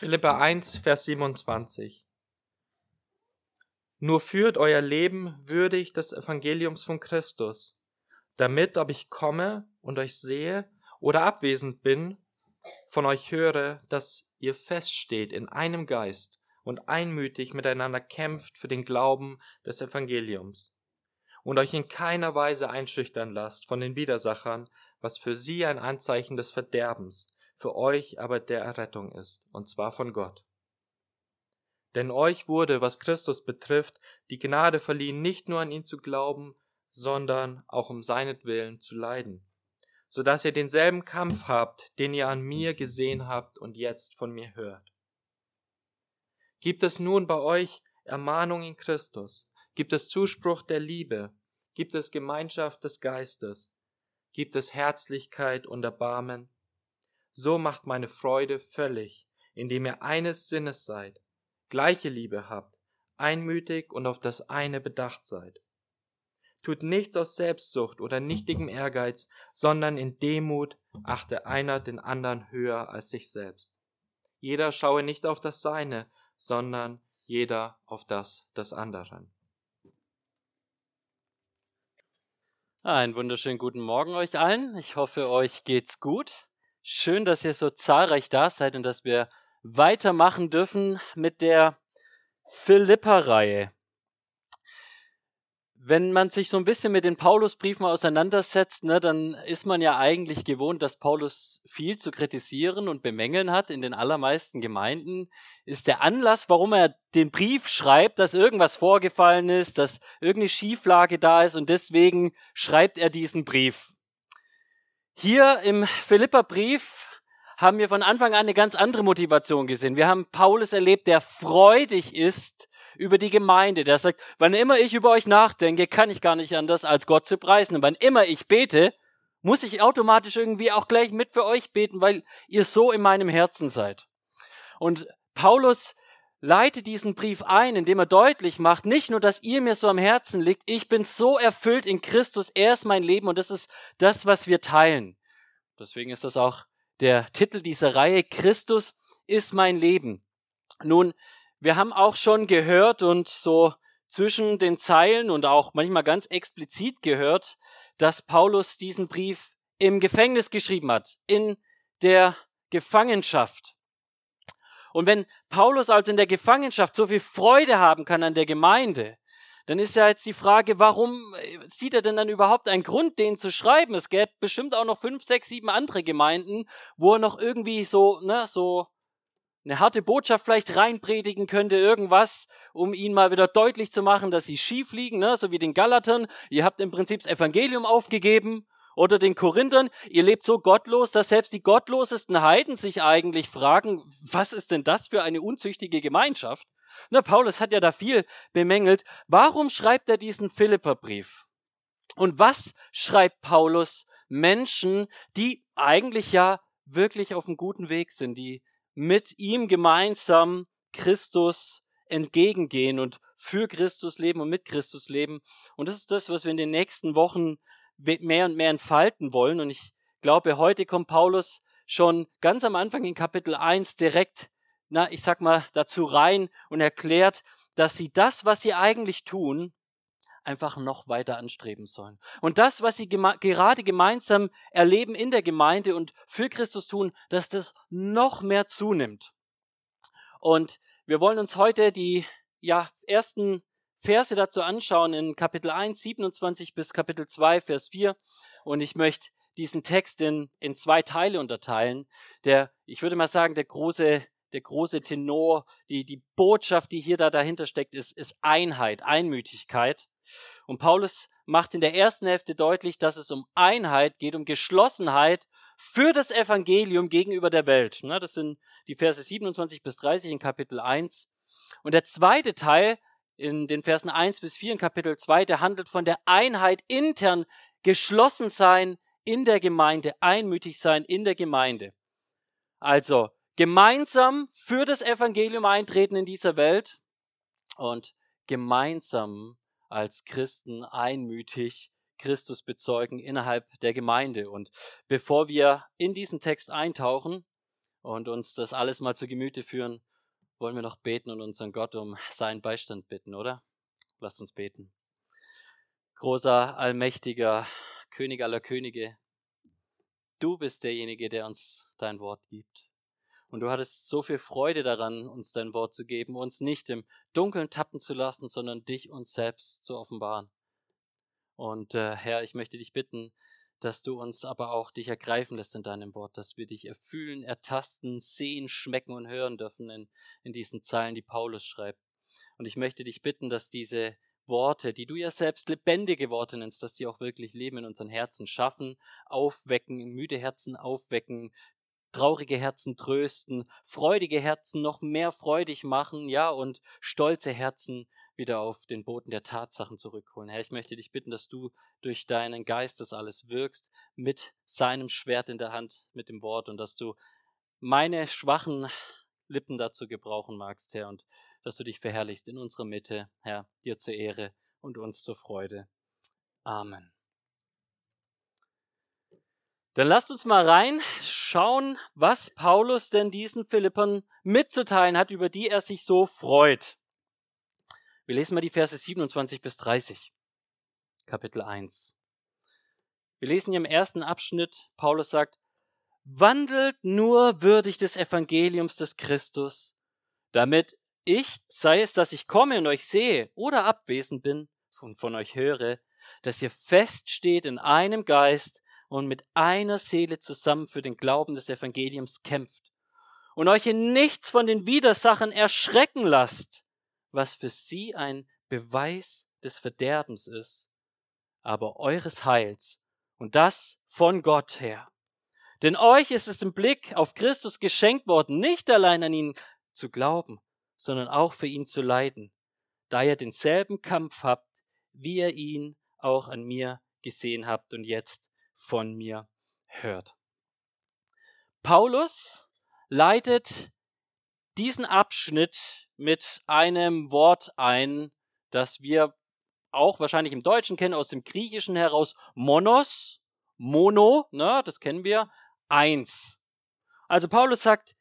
Philippa 1, Vers 27. Nur führt euer Leben würdig des Evangeliums von Christus, damit, ob ich komme und euch sehe oder abwesend bin, von euch höre, dass ihr feststeht in einem Geist und einmütig miteinander kämpft für den Glauben des Evangeliums und euch in keiner Weise einschüchtern lasst von den Widersachern, was für sie ein Anzeichen des Verderbens, für euch aber der Errettung ist, und zwar von Gott. Denn euch wurde, was Christus betrifft, die Gnade verliehen, nicht nur an ihn zu glauben, sondern auch um seinetwillen zu leiden, so dass ihr denselben Kampf habt, den ihr an mir gesehen habt und jetzt von mir hört. Gibt es nun bei euch Ermahnung in Christus? Gibt es Zuspruch der Liebe? Gibt es Gemeinschaft des Geistes? Gibt es Herzlichkeit und Erbarmen? So macht meine Freude völlig, indem ihr eines Sinnes seid, gleiche Liebe habt, einmütig und auf das eine bedacht seid. Tut nichts aus Selbstsucht oder nichtigem Ehrgeiz, sondern in Demut achte einer den anderen höher als sich selbst. Jeder schaue nicht auf das Seine, sondern jeder auf das des anderen. Einen wunderschönen guten Morgen euch allen. Ich hoffe, euch geht's gut. Schön, dass ihr so zahlreich da seid und dass wir weitermachen dürfen mit der Philippa-Reihe. Wenn man sich so ein bisschen mit den Paulusbriefen auseinandersetzt, ne, dann ist man ja eigentlich gewohnt, dass Paulus viel zu kritisieren und bemängeln hat. In den allermeisten Gemeinden ist der Anlass, warum er den Brief schreibt, dass irgendwas vorgefallen ist, dass irgendeine Schieflage da ist und deswegen schreibt er diesen Brief. Hier im Philipperbrief haben wir von Anfang an eine ganz andere Motivation gesehen. Wir haben Paulus erlebt, der freudig ist über die Gemeinde. Der sagt, wann immer ich über euch nachdenke, kann ich gar nicht anders, als Gott zu preisen. Und wann immer ich bete, muss ich automatisch irgendwie auch gleich mit für euch beten, weil ihr so in meinem Herzen seid. Und Paulus leitet diesen Brief ein, indem er deutlich macht, nicht nur, dass ihr mir so am Herzen liegt, ich bin so erfüllt in Christus, er ist mein Leben und das ist das, was wir teilen. Deswegen ist das auch der Titel dieser Reihe, Christus ist mein Leben. Nun, wir haben auch schon gehört und so zwischen den Zeilen und auch manchmal ganz explizit gehört, dass Paulus diesen Brief im Gefängnis geschrieben hat, in der Gefangenschaft. Und wenn Paulus also in der Gefangenschaft so viel Freude haben kann an der Gemeinde, dann ist ja jetzt die Frage, warum äh, sieht er denn dann überhaupt einen Grund, den zu schreiben? Es gäbe bestimmt auch noch fünf, sechs, sieben andere Gemeinden, wo er noch irgendwie so, ne, so eine harte Botschaft vielleicht reinpredigen könnte, irgendwas, um ihnen mal wieder deutlich zu machen, dass sie schief liegen, ne? so wie den Galatern. Ihr habt im Prinzip das Evangelium aufgegeben. Oder den Korinthern, ihr lebt so gottlos, dass selbst die gottlosesten Heiden sich eigentlich fragen, was ist denn das für eine unzüchtige Gemeinschaft? Na, Paulus hat ja da viel bemängelt. Warum schreibt er diesen Philipperbrief? Und was schreibt Paulus Menschen, die eigentlich ja wirklich auf einem guten Weg sind, die mit ihm gemeinsam Christus entgegengehen und für Christus leben und mit Christus leben. Und das ist das, was wir in den nächsten Wochen mehr und mehr entfalten wollen. Und ich glaube, heute kommt Paulus schon ganz am Anfang in Kapitel 1 direkt, na, ich sag mal, dazu rein und erklärt, dass sie das, was sie eigentlich tun, einfach noch weiter anstreben sollen. Und das, was sie geme gerade gemeinsam erleben in der Gemeinde und für Christus tun, dass das noch mehr zunimmt. Und wir wollen uns heute die ja, ersten Verse dazu anschauen in Kapitel 1, 27 bis Kapitel 2, Vers 4. Und ich möchte diesen Text in, in zwei Teile unterteilen. Der, ich würde mal sagen, der große der große Tenor, die, die Botschaft, die hier da dahinter steckt, ist, ist Einheit, Einmütigkeit. Und Paulus macht in der ersten Hälfte deutlich, dass es um Einheit geht, um Geschlossenheit für das Evangelium gegenüber der Welt. Das sind die Verse 27 bis 30 in Kapitel 1. Und der zweite Teil in den Versen 1 bis 4 in Kapitel 2, der handelt von der Einheit intern, geschlossen sein in der Gemeinde, einmütig sein in der Gemeinde. Also gemeinsam für das Evangelium eintreten in dieser Welt und gemeinsam als Christen einmütig Christus bezeugen innerhalb der Gemeinde. Und bevor wir in diesen Text eintauchen, und uns das alles mal zu Gemüte führen, wollen wir noch beten und unseren Gott um seinen Beistand bitten, oder? Lasst uns beten. Großer, allmächtiger König aller Könige, du bist derjenige, der uns dein Wort gibt. Und du hattest so viel Freude daran, uns dein Wort zu geben, uns nicht im Dunkeln tappen zu lassen, sondern dich uns selbst zu offenbaren. Und äh, Herr, ich möchte dich bitten, dass du uns aber auch dich ergreifen lässt in deinem Wort, dass wir dich erfühlen, ertasten, sehen, schmecken und hören dürfen in, in diesen Zeilen, die Paulus schreibt. Und ich möchte dich bitten, dass diese Worte, die du ja selbst lebendige Worte nennst, dass die auch wirklich Leben in unseren Herzen schaffen, aufwecken, müde Herzen aufwecken, traurige Herzen trösten, freudige Herzen noch mehr freudig machen, ja, und stolze Herzen wieder auf den Boden der Tatsachen zurückholen. Herr, ich möchte dich bitten, dass du durch deinen Geist das alles wirkst, mit seinem Schwert in der Hand, mit dem Wort, und dass du meine schwachen Lippen dazu gebrauchen magst, Herr, und dass du dich verherrlichst in unserer Mitte, Herr, dir zur Ehre und uns zur Freude. Amen. Dann lasst uns mal rein schauen, was Paulus denn diesen Philippern mitzuteilen hat, über die er sich so freut. Wir lesen mal die Verse 27 bis 30, Kapitel 1. Wir lesen hier im ersten Abschnitt, Paulus sagt, wandelt nur würdig des Evangeliums des Christus, damit ich, sei es, dass ich komme und euch sehe oder abwesend bin und von euch höre, dass ihr feststeht in einem Geist und mit einer Seele zusammen für den Glauben des Evangeliums kämpft und euch in nichts von den Widersachen erschrecken lasst, was für sie ein Beweis des Verderbens ist, aber eures Heils und das von Gott her. Denn euch ist es im Blick auf Christus geschenkt worden, nicht allein an ihn zu glauben, sondern auch für ihn zu leiden, da ihr denselben Kampf habt, wie ihr ihn auch an mir gesehen habt und jetzt von mir hört. Paulus leitet diesen Abschnitt mit einem Wort ein, das wir auch wahrscheinlich im Deutschen kennen, aus dem Griechischen heraus, Monos, Mono, ne, das kennen wir, eins. Also Paulus sagt,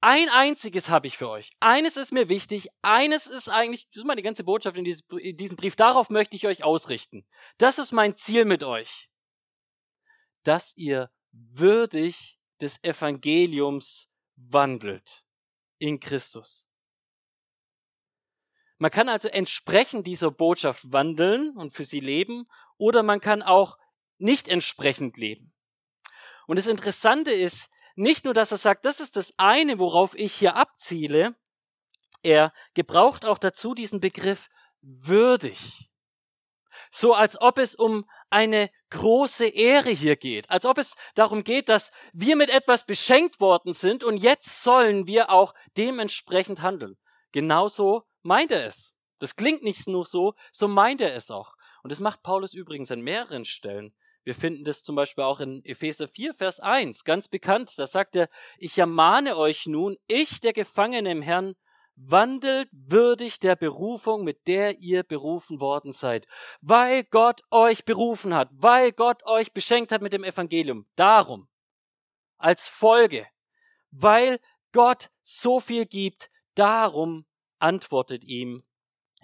ein einziges habe ich für euch. Eines ist mir wichtig. Eines ist eigentlich, das ist meine ganze Botschaft in, diesem Brief. Darauf möchte ich euch ausrichten. Das ist mein Ziel mit euch. Dass ihr würdig des Evangeliums wandelt in Christus. Man kann also entsprechend dieser Botschaft wandeln und für sie leben, oder man kann auch nicht entsprechend leben. Und das Interessante ist, nicht nur, dass er sagt, das ist das eine, worauf ich hier abziele, er gebraucht auch dazu diesen Begriff würdig. So als ob es um eine große Ehre hier geht, als ob es darum geht, dass wir mit etwas beschenkt worden sind und jetzt sollen wir auch dementsprechend handeln. Genauso meint er es. Das klingt nicht nur so, so meint er es auch. Und das macht Paulus übrigens an mehreren Stellen. Wir finden das zum Beispiel auch in Epheser 4, Vers 1, ganz bekannt. Da sagt er, ich ermahne euch nun, ich, der Gefangene im Herrn, wandelt würdig der Berufung, mit der ihr berufen worden seid, weil Gott euch berufen hat, weil Gott euch beschenkt hat mit dem Evangelium. Darum, als Folge, weil Gott so viel gibt, darum antwortet ihm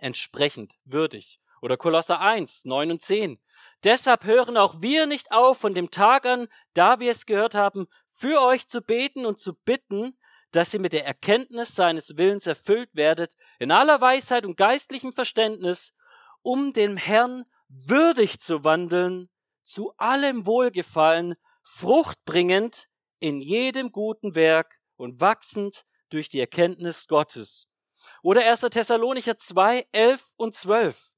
entsprechend würdig. Oder Kolosser 1, 9 und 10. Deshalb hören auch wir nicht auf, von dem Tag an, da wir es gehört haben, für euch zu beten und zu bitten, dass ihr mit der Erkenntnis seines Willens erfüllt werdet, in aller Weisheit und geistlichem Verständnis, um dem Herrn würdig zu wandeln, zu allem Wohlgefallen, fruchtbringend in jedem guten Werk und wachsend durch die Erkenntnis Gottes. Oder 1. Thessalonicher 2, 11 und 12.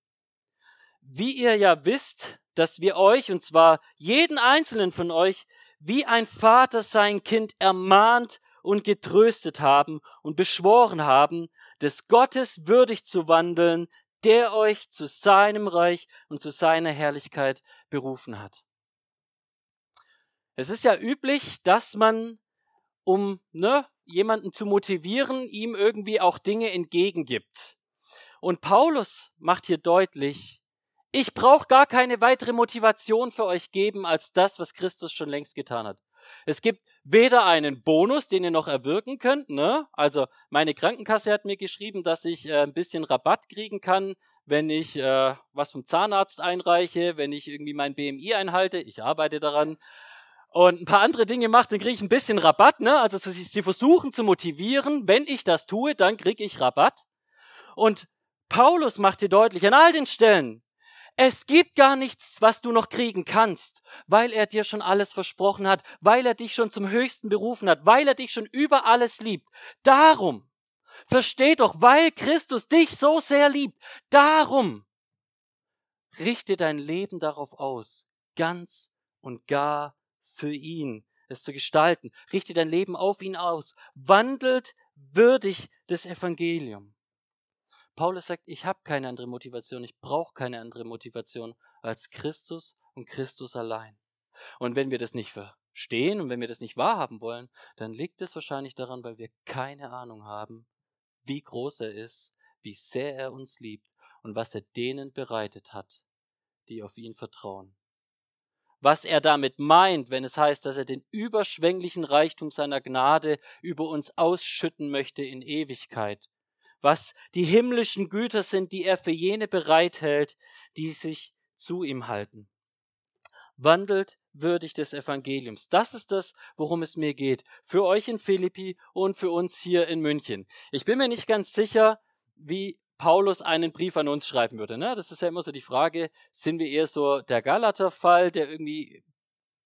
Wie ihr ja wisst, dass wir euch, und zwar jeden einzelnen von euch, wie ein Vater sein Kind ermahnt und getröstet haben und beschworen haben, des Gottes würdig zu wandeln, der euch zu seinem Reich und zu seiner Herrlichkeit berufen hat. Es ist ja üblich, dass man, um ne, jemanden zu motivieren, ihm irgendwie auch Dinge entgegengibt. Und Paulus macht hier deutlich, ich brauche gar keine weitere Motivation für euch geben als das, was Christus schon längst getan hat. Es gibt weder einen Bonus, den ihr noch erwirken könnt, ne? Also meine Krankenkasse hat mir geschrieben, dass ich äh, ein bisschen Rabatt kriegen kann, wenn ich äh, was vom Zahnarzt einreiche, wenn ich irgendwie mein BMI einhalte. Ich arbeite daran und ein paar andere Dinge mache, dann kriege ich ein bisschen Rabatt, ne? Also sie, sie versuchen zu motivieren, wenn ich das tue, dann kriege ich Rabatt. Und Paulus macht dir deutlich an all den Stellen, es gibt gar nichts, was du noch kriegen kannst, weil er dir schon alles versprochen hat, weil er dich schon zum Höchsten berufen hat, weil er dich schon über alles liebt. Darum, versteh doch, weil Christus dich so sehr liebt, darum richte dein Leben darauf aus, ganz und gar für ihn, es zu gestalten. Richte dein Leben auf ihn aus, wandelt würdig des Evangeliums. Paulus sagt, ich habe keine andere Motivation, ich brauche keine andere Motivation als Christus und Christus allein. Und wenn wir das nicht verstehen und wenn wir das nicht wahrhaben wollen, dann liegt es wahrscheinlich daran, weil wir keine Ahnung haben, wie groß er ist, wie sehr er uns liebt und was er denen bereitet hat, die auf ihn vertrauen. Was er damit meint, wenn es heißt, dass er den überschwänglichen Reichtum seiner Gnade über uns ausschütten möchte in Ewigkeit was die himmlischen Güter sind, die er für jene bereithält, die sich zu ihm halten. Wandelt würdig des Evangeliums. Das ist das, worum es mir geht. Für euch in Philippi und für uns hier in München. Ich bin mir nicht ganz sicher, wie Paulus einen Brief an uns schreiben würde. Ne? Das ist ja immer so die Frage, sind wir eher so der Galater-Fall, der irgendwie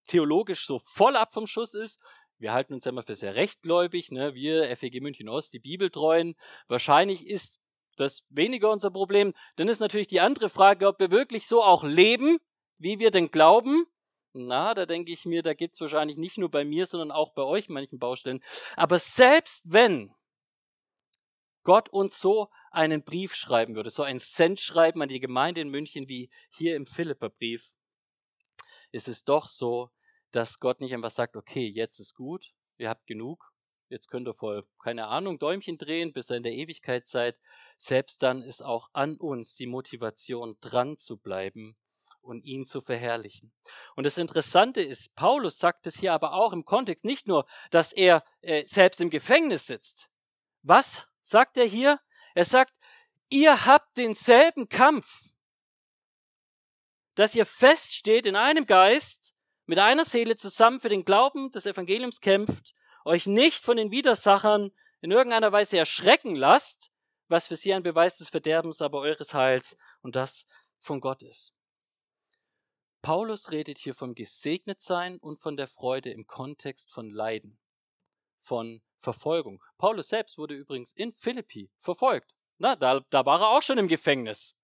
theologisch so voll ab vom Schuss ist, wir halten uns ja immer für sehr rechtgläubig, ne? wir FEG München Ost, die Bibeltreuen. Wahrscheinlich ist das weniger unser Problem. Dann ist natürlich die andere Frage, ob wir wirklich so auch leben, wie wir denn glauben. Na, da denke ich mir, da gibt's wahrscheinlich nicht nur bei mir, sondern auch bei euch manchen Baustellen. Aber selbst wenn Gott uns so einen Brief schreiben würde, so ein Cent schreiben an die Gemeinde in München wie hier im Philipperbrief, ist es doch so, dass Gott nicht einfach sagt, okay, jetzt ist gut, ihr habt genug, jetzt könnt ihr voll, keine Ahnung, Däumchen drehen, bis ihr in der Ewigkeit seid. Selbst dann ist auch an uns die Motivation, dran zu bleiben und ihn zu verherrlichen. Und das Interessante ist, Paulus sagt es hier aber auch im Kontext nicht nur, dass er äh, selbst im Gefängnis sitzt. Was sagt er hier? Er sagt, ihr habt denselben Kampf, dass ihr feststeht in einem Geist, mit einer Seele zusammen für den Glauben des Evangeliums kämpft, euch nicht von den Widersachern in irgendeiner Weise erschrecken lasst, was für sie ein Beweis des Verderbens, aber eures Heils und das von Gott ist. Paulus redet hier vom Gesegnetsein und von der Freude im Kontext von Leiden, von Verfolgung. Paulus selbst wurde übrigens in Philippi verfolgt. Na, da, da war er auch schon im Gefängnis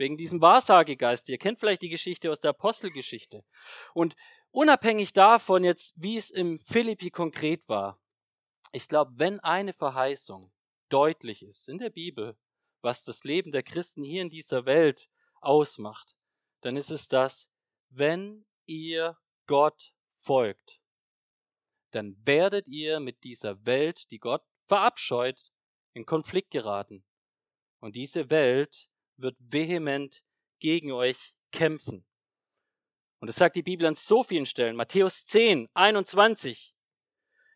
wegen diesem Wahrsagegeist. Ihr kennt vielleicht die Geschichte aus der Apostelgeschichte. Und unabhängig davon jetzt, wie es im Philippi konkret war, ich glaube, wenn eine Verheißung deutlich ist in der Bibel, was das Leben der Christen hier in dieser Welt ausmacht, dann ist es das, wenn ihr Gott folgt, dann werdet ihr mit dieser Welt, die Gott verabscheut, in Konflikt geraten. Und diese Welt wird vehement gegen euch kämpfen. Und das sagt die Bibel an so vielen Stellen. Matthäus 10, 21.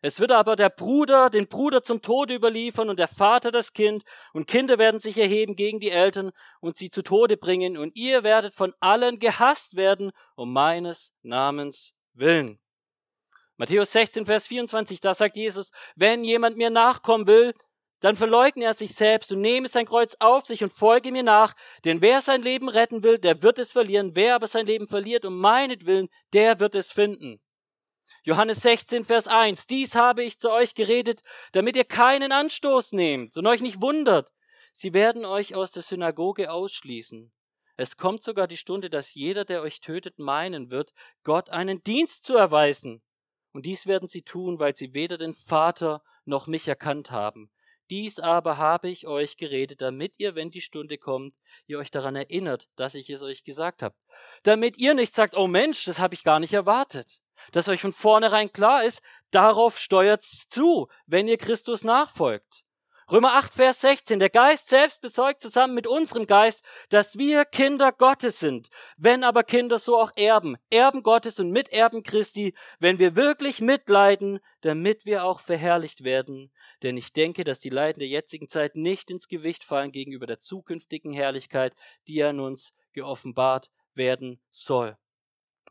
Es wird aber der Bruder den Bruder zum Tode überliefern und der Vater das Kind und Kinder werden sich erheben gegen die Eltern und sie zu Tode bringen und ihr werdet von allen gehasst werden um meines Namens willen. Matthäus 16, Vers 24, da sagt Jesus, wenn jemand mir nachkommen will, dann verleugne er sich selbst und nehme sein Kreuz auf sich und folge mir nach. Denn wer sein Leben retten will, der wird es verlieren. Wer aber sein Leben verliert um meinetwillen, der wird es finden. Johannes 16, Vers 1. Dies habe ich zu euch geredet, damit ihr keinen Anstoß nehmt und euch nicht wundert. Sie werden euch aus der Synagoge ausschließen. Es kommt sogar die Stunde, dass jeder, der euch tötet, meinen wird, Gott einen Dienst zu erweisen. Und dies werden sie tun, weil sie weder den Vater noch mich erkannt haben. Dies aber habe ich euch geredet, damit ihr, wenn die Stunde kommt, ihr euch daran erinnert, dass ich es euch gesagt habe. Damit ihr nicht sagt, oh Mensch, das habe ich gar nicht erwartet. Dass euch von vornherein klar ist, darauf steuert's zu, wenn ihr Christus nachfolgt. Römer 8, Vers 16. Der Geist selbst bezeugt zusammen mit unserem Geist, dass wir Kinder Gottes sind. Wenn aber Kinder, so auch Erben. Erben Gottes und Miterben Christi, wenn wir wirklich mitleiden, damit wir auch verherrlicht werden. Denn ich denke, dass die Leiden der jetzigen Zeit nicht ins Gewicht fallen gegenüber der zukünftigen Herrlichkeit, die an uns geoffenbart werden soll.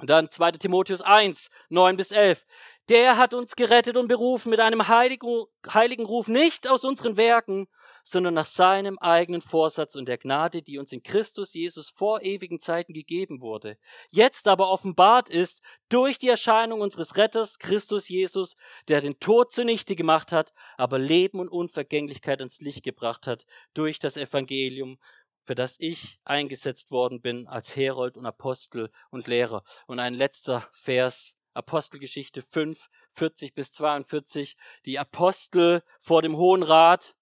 Dann 2. Timotheus 1, 9 bis 11. Der hat uns gerettet und berufen mit einem heiligen, heiligen Ruf nicht aus unseren Werken, sondern nach seinem eigenen Vorsatz und der Gnade, die uns in Christus Jesus vor ewigen Zeiten gegeben wurde. Jetzt aber offenbart ist durch die Erscheinung unseres Retters Christus Jesus, der den Tod zunichte gemacht hat, aber Leben und Unvergänglichkeit ans Licht gebracht hat durch das Evangelium für das ich eingesetzt worden bin als Herold und Apostel und Lehrer. Und ein letzter Vers, Apostelgeschichte 5, 40 bis 42, die Apostel vor dem Hohen Rat.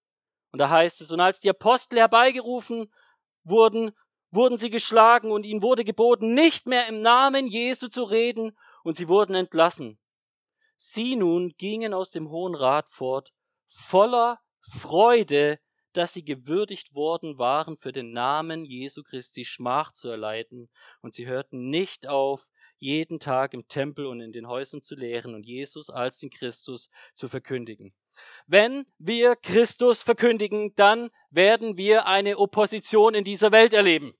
Und da heißt es, und als die Apostel herbeigerufen wurden, wurden sie geschlagen und ihnen wurde geboten, nicht mehr im Namen Jesu zu reden, und sie wurden entlassen. Sie nun gingen aus dem Hohen Rat fort, voller Freude dass sie gewürdigt worden waren, für den Namen Jesu Christi Schmach zu erleiden, und sie hörten nicht auf, jeden Tag im Tempel und in den Häusern zu lehren und Jesus als den Christus zu verkündigen. Wenn wir Christus verkündigen, dann werden wir eine Opposition in dieser Welt erleben.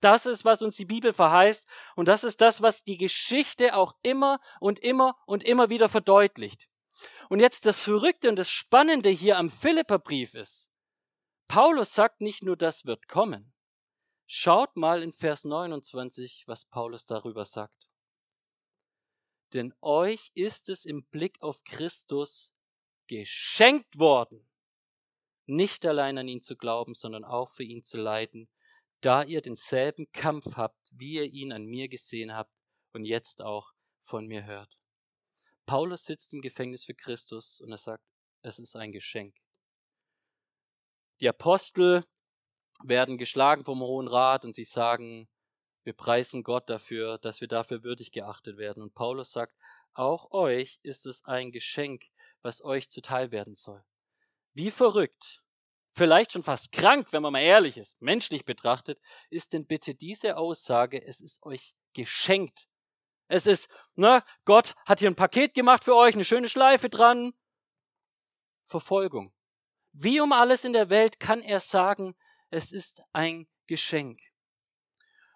Das ist, was uns die Bibel verheißt und das ist das, was die Geschichte auch immer und immer und immer wieder verdeutlicht. Und jetzt das Verrückte und das Spannende hier am Philipperbrief ist, Paulus sagt nicht nur, das wird kommen. Schaut mal in Vers 29, was Paulus darüber sagt. Denn euch ist es im Blick auf Christus geschenkt worden, nicht allein an ihn zu glauben, sondern auch für ihn zu leiden, da ihr denselben Kampf habt, wie ihr ihn an mir gesehen habt und jetzt auch von mir hört. Paulus sitzt im Gefängnis für Christus und er sagt, es ist ein Geschenk. Die Apostel werden geschlagen vom Hohen Rat und sie sagen, wir preisen Gott dafür, dass wir dafür würdig geachtet werden. Und Paulus sagt, auch euch ist es ein Geschenk, was euch zuteil werden soll. Wie verrückt, vielleicht schon fast krank, wenn man mal ehrlich ist, menschlich betrachtet, ist denn bitte diese Aussage, es ist euch geschenkt, es ist, ne, Gott hat hier ein Paket gemacht für euch, eine schöne Schleife dran. Verfolgung. Wie um alles in der Welt kann er sagen, es ist ein Geschenk.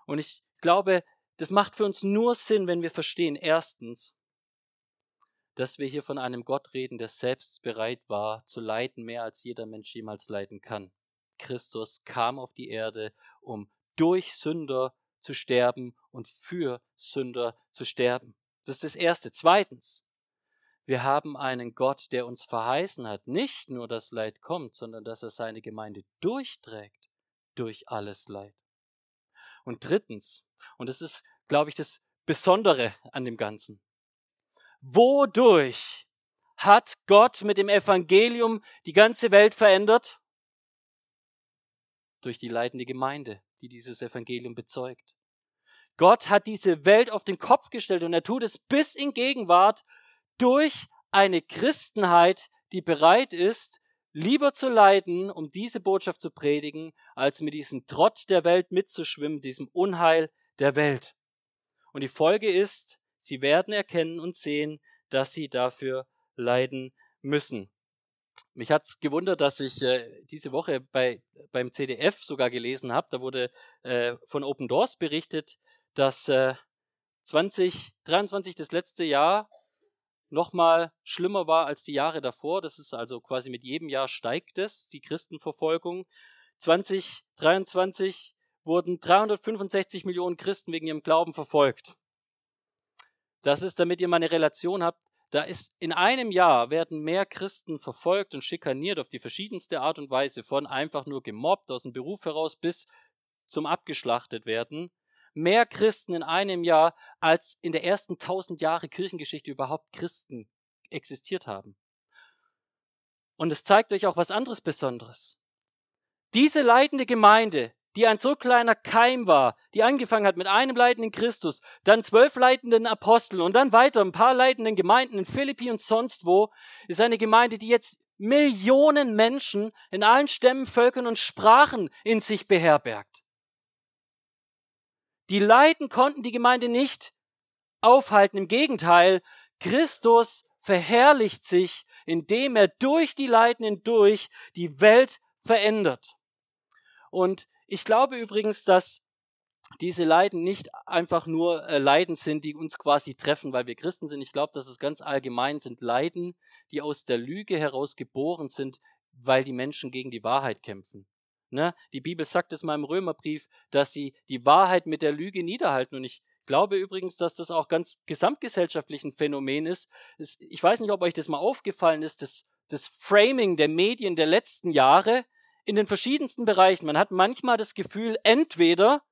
Und ich glaube, das macht für uns nur Sinn, wenn wir verstehen, erstens, dass wir hier von einem Gott reden, der selbst bereit war zu leiden, mehr als jeder Mensch jemals leiden kann. Christus kam auf die Erde, um durch Sünder zu sterben und für Sünder zu sterben. Das ist das Erste. Zweitens, wir haben einen Gott, der uns verheißen hat, nicht nur, dass Leid kommt, sondern dass er seine Gemeinde durchträgt durch alles Leid. Und drittens, und das ist, glaube ich, das Besondere an dem Ganzen. Wodurch hat Gott mit dem Evangelium die ganze Welt verändert? Durch die leidende Gemeinde, die dieses Evangelium bezeugt. Gott hat diese Welt auf den Kopf gestellt und er tut es bis in Gegenwart durch eine Christenheit, die bereit ist, lieber zu leiden, um diese Botschaft zu predigen, als mit diesem Trott der Welt mitzuschwimmen, diesem Unheil der Welt. Und die Folge ist, sie werden erkennen und sehen, dass sie dafür leiden müssen. Mich hat's gewundert, dass ich äh, diese Woche bei, beim CDF sogar gelesen habe. Da wurde äh, von Open Doors berichtet, dass äh, 2023 das letzte Jahr nochmal schlimmer war als die Jahre davor. Das ist also quasi mit jedem Jahr steigt es, die Christenverfolgung. 2023 wurden 365 Millionen Christen wegen ihrem Glauben verfolgt. Das ist, damit ihr mal eine Relation habt, da ist in einem Jahr werden mehr Christen verfolgt und schikaniert auf die verschiedenste Art und Weise, von einfach nur gemobbt aus dem Beruf heraus bis zum abgeschlachtet werden. Mehr Christen in einem Jahr, als in der ersten tausend Jahre Kirchengeschichte überhaupt Christen existiert haben. Und es zeigt euch auch was anderes Besonderes. Diese leidende Gemeinde, die ein so kleiner Keim war, die angefangen hat mit einem leitenden Christus, dann zwölf leitenden Aposteln und dann weiter ein paar leitenden Gemeinden in Philippi und sonst wo, ist eine Gemeinde, die jetzt Millionen Menschen in allen Stämmen, Völkern und Sprachen in sich beherbergt. Die Leiden konnten die Gemeinde nicht aufhalten. Im Gegenteil, Christus verherrlicht sich, indem er durch die Leiden hindurch die Welt verändert. Und ich glaube übrigens, dass diese Leiden nicht einfach nur äh, Leiden sind, die uns quasi treffen, weil wir Christen sind. Ich glaube, dass es ganz allgemein sind Leiden, die aus der Lüge heraus geboren sind, weil die Menschen gegen die Wahrheit kämpfen. Ne? Die Bibel sagt es mal im Römerbrief, dass sie die Wahrheit mit der Lüge niederhalten. Und ich glaube übrigens, dass das auch ganz gesamtgesellschaftlich ein Phänomen ist. Ich weiß nicht, ob euch das mal aufgefallen ist, das, das Framing der Medien der letzten Jahre in den verschiedensten Bereichen. Man hat manchmal das Gefühl, entweder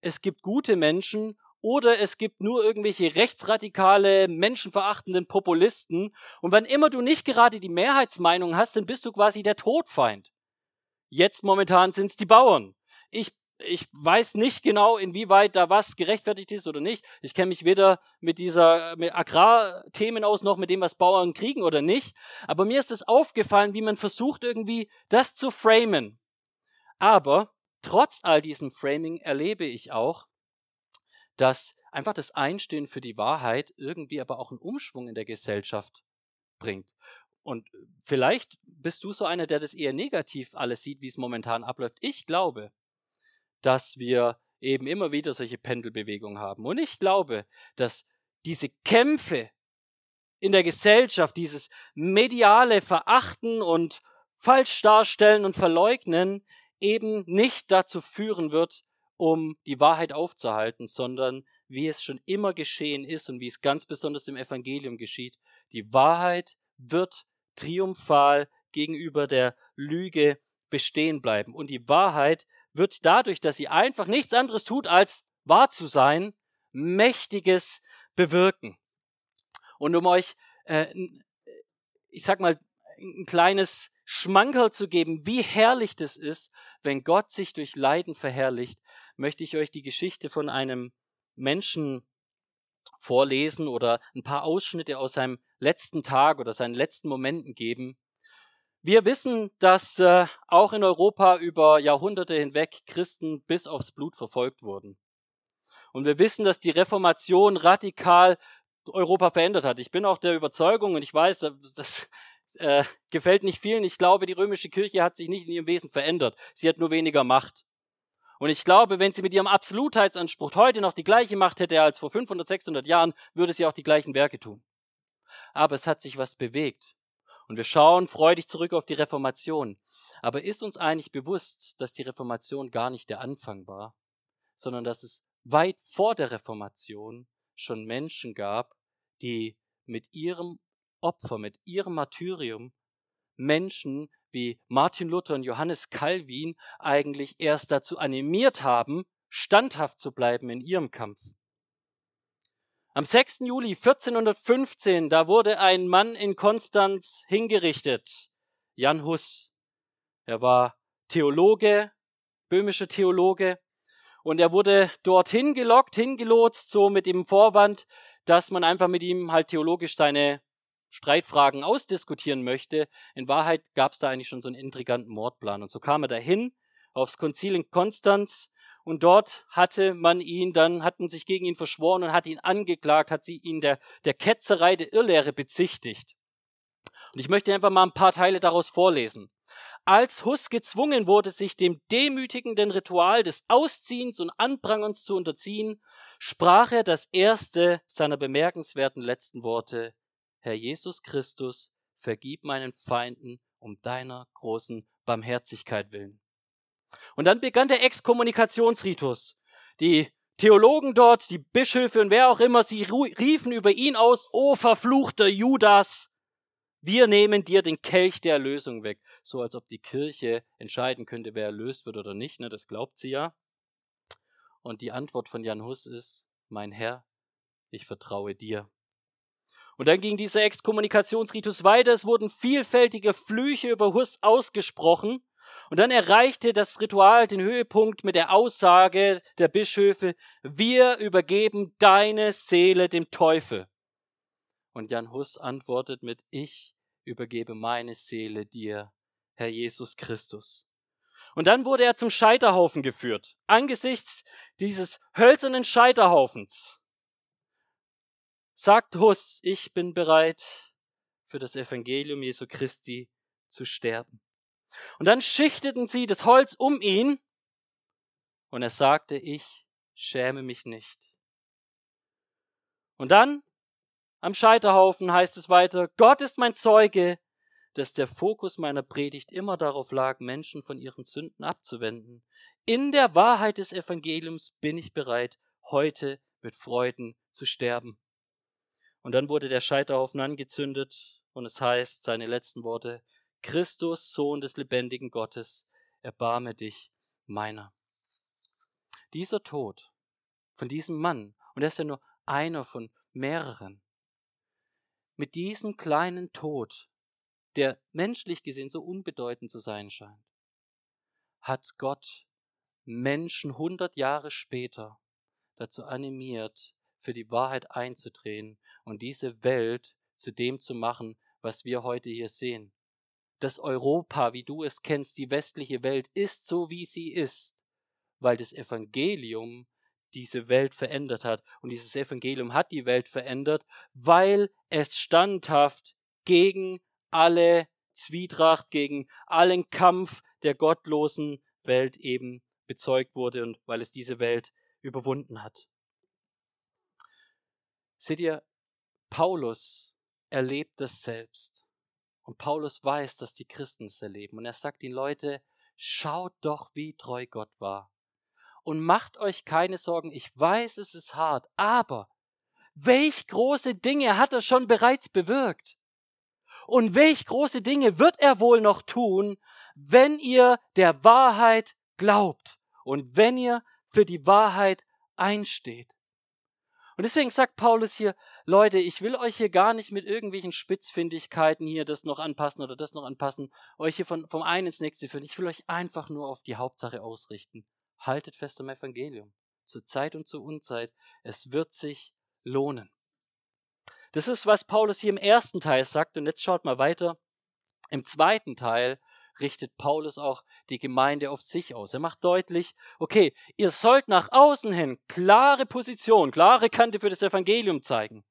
es gibt gute Menschen oder es gibt nur irgendwelche rechtsradikale, menschenverachtenden Populisten. Und wann immer du nicht gerade die Mehrheitsmeinung hast, dann bist du quasi der Todfeind. Jetzt momentan sind es die Bauern. Ich ich weiß nicht genau, inwieweit da was gerechtfertigt ist oder nicht. Ich kenne mich weder mit dieser mit Agrarthemen aus noch mit dem, was Bauern kriegen oder nicht. Aber mir ist es aufgefallen, wie man versucht irgendwie das zu framen. Aber trotz all diesem Framing erlebe ich auch, dass einfach das Einstehen für die Wahrheit irgendwie aber auch einen Umschwung in der Gesellschaft bringt. Und vielleicht bist du so einer, der das eher negativ alles sieht, wie es momentan abläuft. Ich glaube, dass wir eben immer wieder solche Pendelbewegungen haben. Und ich glaube, dass diese Kämpfe in der Gesellschaft, dieses mediale Verachten und falsch darstellen und verleugnen, eben nicht dazu führen wird, um die Wahrheit aufzuhalten, sondern wie es schon immer geschehen ist und wie es ganz besonders im Evangelium geschieht, die Wahrheit wird triumphal gegenüber der Lüge bestehen bleiben. Und die Wahrheit wird dadurch, dass sie einfach nichts anderes tut, als wahr zu sein, Mächtiges bewirken. Und um euch, äh, ich sag mal, ein kleines Schmankerl zu geben, wie herrlich das ist, wenn Gott sich durch Leiden verherrlicht, möchte ich euch die Geschichte von einem Menschen vorlesen oder ein paar Ausschnitte aus seinem letzten Tag oder seinen letzten Momenten geben, wir wissen, dass äh, auch in Europa über Jahrhunderte hinweg Christen bis aufs Blut verfolgt wurden. Und wir wissen, dass die Reformation radikal Europa verändert hat. Ich bin auch der Überzeugung und ich weiß, das äh, gefällt nicht vielen. Ich glaube, die römische Kirche hat sich nicht in ihrem Wesen verändert. Sie hat nur weniger Macht. Und ich glaube, wenn sie mit ihrem Absolutheitsanspruch heute noch die gleiche Macht hätte als vor 500, 600 Jahren, würde sie auch die gleichen Werke tun. Aber es hat sich was bewegt. Und wir schauen freudig zurück auf die Reformation. Aber ist uns eigentlich bewusst, dass die Reformation gar nicht der Anfang war, sondern dass es weit vor der Reformation schon Menschen gab, die mit ihrem Opfer, mit ihrem Martyrium Menschen wie Martin Luther und Johannes Calvin eigentlich erst dazu animiert haben, standhaft zu bleiben in ihrem Kampf. Am 6. Juli 1415, da wurde ein Mann in Konstanz hingerichtet, Jan Hus. Er war Theologe, böhmischer Theologe, und er wurde dorthin gelockt, hingelotst, so mit dem Vorwand, dass man einfach mit ihm halt theologisch seine Streitfragen ausdiskutieren möchte. In Wahrheit gab es da eigentlich schon so einen intriganten Mordplan. Und so kam er dahin aufs Konzil in Konstanz und dort hatte man ihn dann, hatten sich gegen ihn verschworen und hat ihn angeklagt, hat sie ihn der, der Ketzerei der Irrlehre bezichtigt. Und ich möchte einfach mal ein paar Teile daraus vorlesen. Als Hus gezwungen wurde, sich dem demütigenden Ritual des Ausziehens und Anprangerns zu unterziehen, sprach er das erste seiner bemerkenswerten letzten Worte. Herr Jesus Christus, vergib meinen Feinden um deiner großen Barmherzigkeit willen. Und dann begann der Exkommunikationsritus. Die Theologen dort, die Bischöfe und wer auch immer, sie riefen über ihn aus, O verfluchter Judas, wir nehmen dir den Kelch der Erlösung weg. So als ob die Kirche entscheiden könnte, wer erlöst wird oder nicht, ne? das glaubt sie ja. Und die Antwort von Jan Hus ist, mein Herr, ich vertraue dir. Und dann ging dieser Exkommunikationsritus weiter, es wurden vielfältige Flüche über Hus ausgesprochen, und dann erreichte das Ritual den Höhepunkt mit der Aussage der Bischöfe, wir übergeben deine Seele dem Teufel. Und Jan Hus antwortet mit, ich übergebe meine Seele dir, Herr Jesus Christus. Und dann wurde er zum Scheiterhaufen geführt, angesichts dieses hölzernen Scheiterhaufens. Sagt Huss, ich bin bereit, für das Evangelium Jesu Christi zu sterben. Und dann schichteten sie das Holz um ihn, und er sagte, ich schäme mich nicht. Und dann, am Scheiterhaufen heißt es weiter, Gott ist mein Zeuge, dass der Fokus meiner Predigt immer darauf lag, Menschen von ihren Sünden abzuwenden. In der Wahrheit des Evangeliums bin ich bereit, heute mit Freuden zu sterben. Und dann wurde der Scheiterhaufen angezündet und es heißt, seine letzten Worte, Christus, Sohn des lebendigen Gottes, erbarme dich meiner. Dieser Tod von diesem Mann, und er ist ja nur einer von mehreren, mit diesem kleinen Tod der menschlich gesehen so unbedeutend zu sein scheint, hat Gott Menschen hundert Jahre später dazu animiert, für die Wahrheit einzudrehen und diese Welt zu dem zu machen, was wir heute hier sehen. Das Europa, wie du es kennst, die westliche Welt, ist so, wie sie ist, weil das Evangelium diese Welt verändert hat. Und dieses Evangelium hat die Welt verändert, weil es standhaft gegen alle Zwietracht, gegen allen Kampf der gottlosen Welt eben bezeugt wurde und weil es diese Welt überwunden hat. Seht ihr, Paulus erlebt das selbst. Und Paulus weiß, dass die Christen es erleben. Und er sagt den Leute, schaut doch, wie treu Gott war. Und macht euch keine Sorgen. Ich weiß, es ist hart, aber welch große Dinge hat er schon bereits bewirkt? Und welch große Dinge wird er wohl noch tun, wenn ihr der Wahrheit glaubt und wenn ihr für die Wahrheit einsteht. Und deswegen sagt Paulus hier, Leute, ich will euch hier gar nicht mit irgendwelchen Spitzfindigkeiten hier das noch anpassen oder das noch anpassen, euch hier von, vom einen ins nächste führen. Ich will euch einfach nur auf die Hauptsache ausrichten. Haltet fest am Evangelium. Zur Zeit und zur Unzeit. Es wird sich lohnen. Das ist, was Paulus hier im ersten Teil sagt. Und jetzt schaut mal weiter. Im zweiten Teil richtet Paulus auch die Gemeinde auf sich aus. Er macht deutlich, okay, ihr sollt nach außen hin klare Position, klare Kante für das Evangelium zeigen.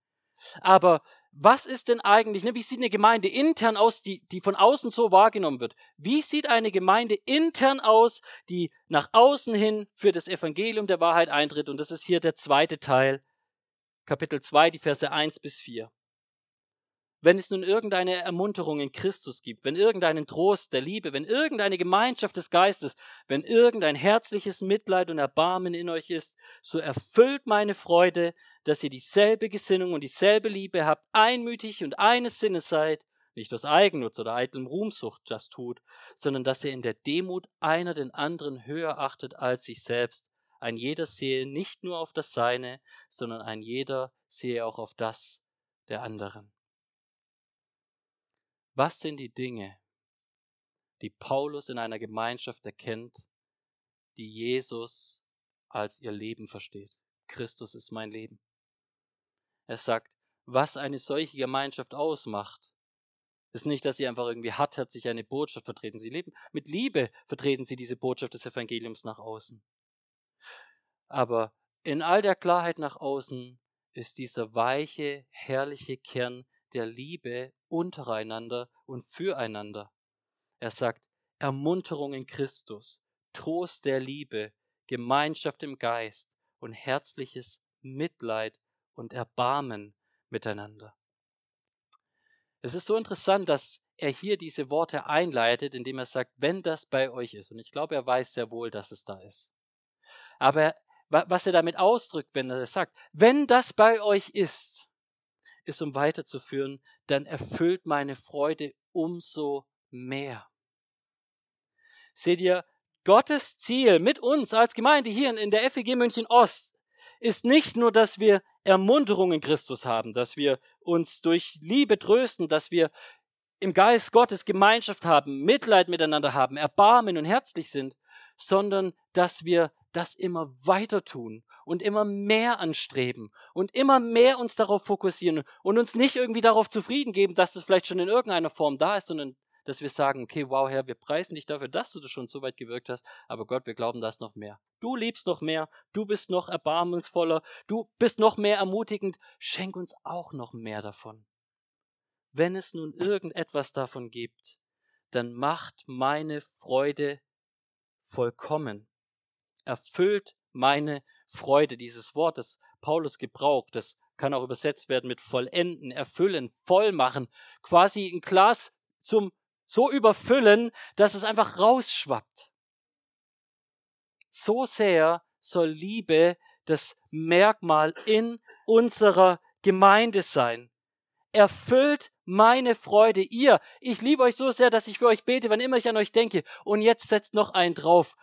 Aber was ist denn eigentlich, ne, wie sieht eine Gemeinde intern aus, die, die von außen so wahrgenommen wird? Wie sieht eine Gemeinde intern aus, die nach außen hin für das Evangelium der Wahrheit eintritt? Und das ist hier der zweite Teil Kapitel 2, die Verse 1 bis 4. Wenn es nun irgendeine Ermunterung in Christus gibt, wenn irgendeinen Trost der Liebe, wenn irgendeine Gemeinschaft des Geistes, wenn irgendein herzliches Mitleid und Erbarmen in euch ist, so erfüllt meine Freude, dass ihr dieselbe Gesinnung und dieselbe Liebe habt, einmütig und eines Sinnes seid, nicht aus Eigennutz oder eitlem Ruhmsucht das tut, sondern dass ihr in der Demut einer den anderen höher achtet als sich selbst, ein jeder sehe nicht nur auf das Seine, sondern ein jeder sehe auch auf das der anderen. Was sind die Dinge, die Paulus in einer Gemeinschaft erkennt, die Jesus als ihr Leben versteht? Christus ist mein Leben. Er sagt, was eine solche Gemeinschaft ausmacht, ist nicht, dass sie einfach irgendwie hartherzig eine Botschaft vertreten. Sie leben mit Liebe, vertreten sie diese Botschaft des Evangeliums nach außen. Aber in all der Klarheit nach außen ist dieser weiche, herrliche Kern der Liebe untereinander und füreinander. Er sagt Ermunterung in Christus, Trost der Liebe, Gemeinschaft im Geist und herzliches Mitleid und Erbarmen miteinander. Es ist so interessant, dass er hier diese Worte einleitet, indem er sagt, wenn das bei euch ist. Und ich glaube, er weiß sehr wohl, dass es da ist. Aber was er damit ausdrückt, wenn er das sagt, wenn das bei euch ist, ist um weiterzuführen, dann erfüllt meine Freude umso mehr. Seht ihr, Gottes Ziel mit uns als Gemeinde hier in der FEG München Ost ist nicht nur, dass wir Ermunterung in Christus haben, dass wir uns durch Liebe trösten, dass wir im Geist Gottes Gemeinschaft haben, Mitleid miteinander haben, Erbarmen und herzlich sind, sondern dass wir das immer weiter tun und immer mehr anstreben und immer mehr uns darauf fokussieren und uns nicht irgendwie darauf zufrieden geben, dass es vielleicht schon in irgendeiner Form da ist, sondern dass wir sagen, okay, wow, Herr, wir preisen dich dafür, dass du das schon so weit gewirkt hast, aber Gott, wir glauben, da ist noch mehr. Du liebst noch mehr, du bist noch erbarmungsvoller, du bist noch mehr ermutigend, schenk uns auch noch mehr davon. Wenn es nun irgendetwas davon gibt, dann macht meine Freude vollkommen. Erfüllt meine Freude. Dieses Wort, das Paulus gebraucht, das kann auch übersetzt werden mit vollenden, erfüllen, voll machen. Quasi ein Glas zum so überfüllen, dass es einfach rausschwappt. So sehr soll Liebe das Merkmal in unserer Gemeinde sein. Erfüllt meine Freude, ihr. Ich liebe euch so sehr, dass ich für euch bete, wann immer ich an euch denke. Und jetzt setzt noch einen drauf.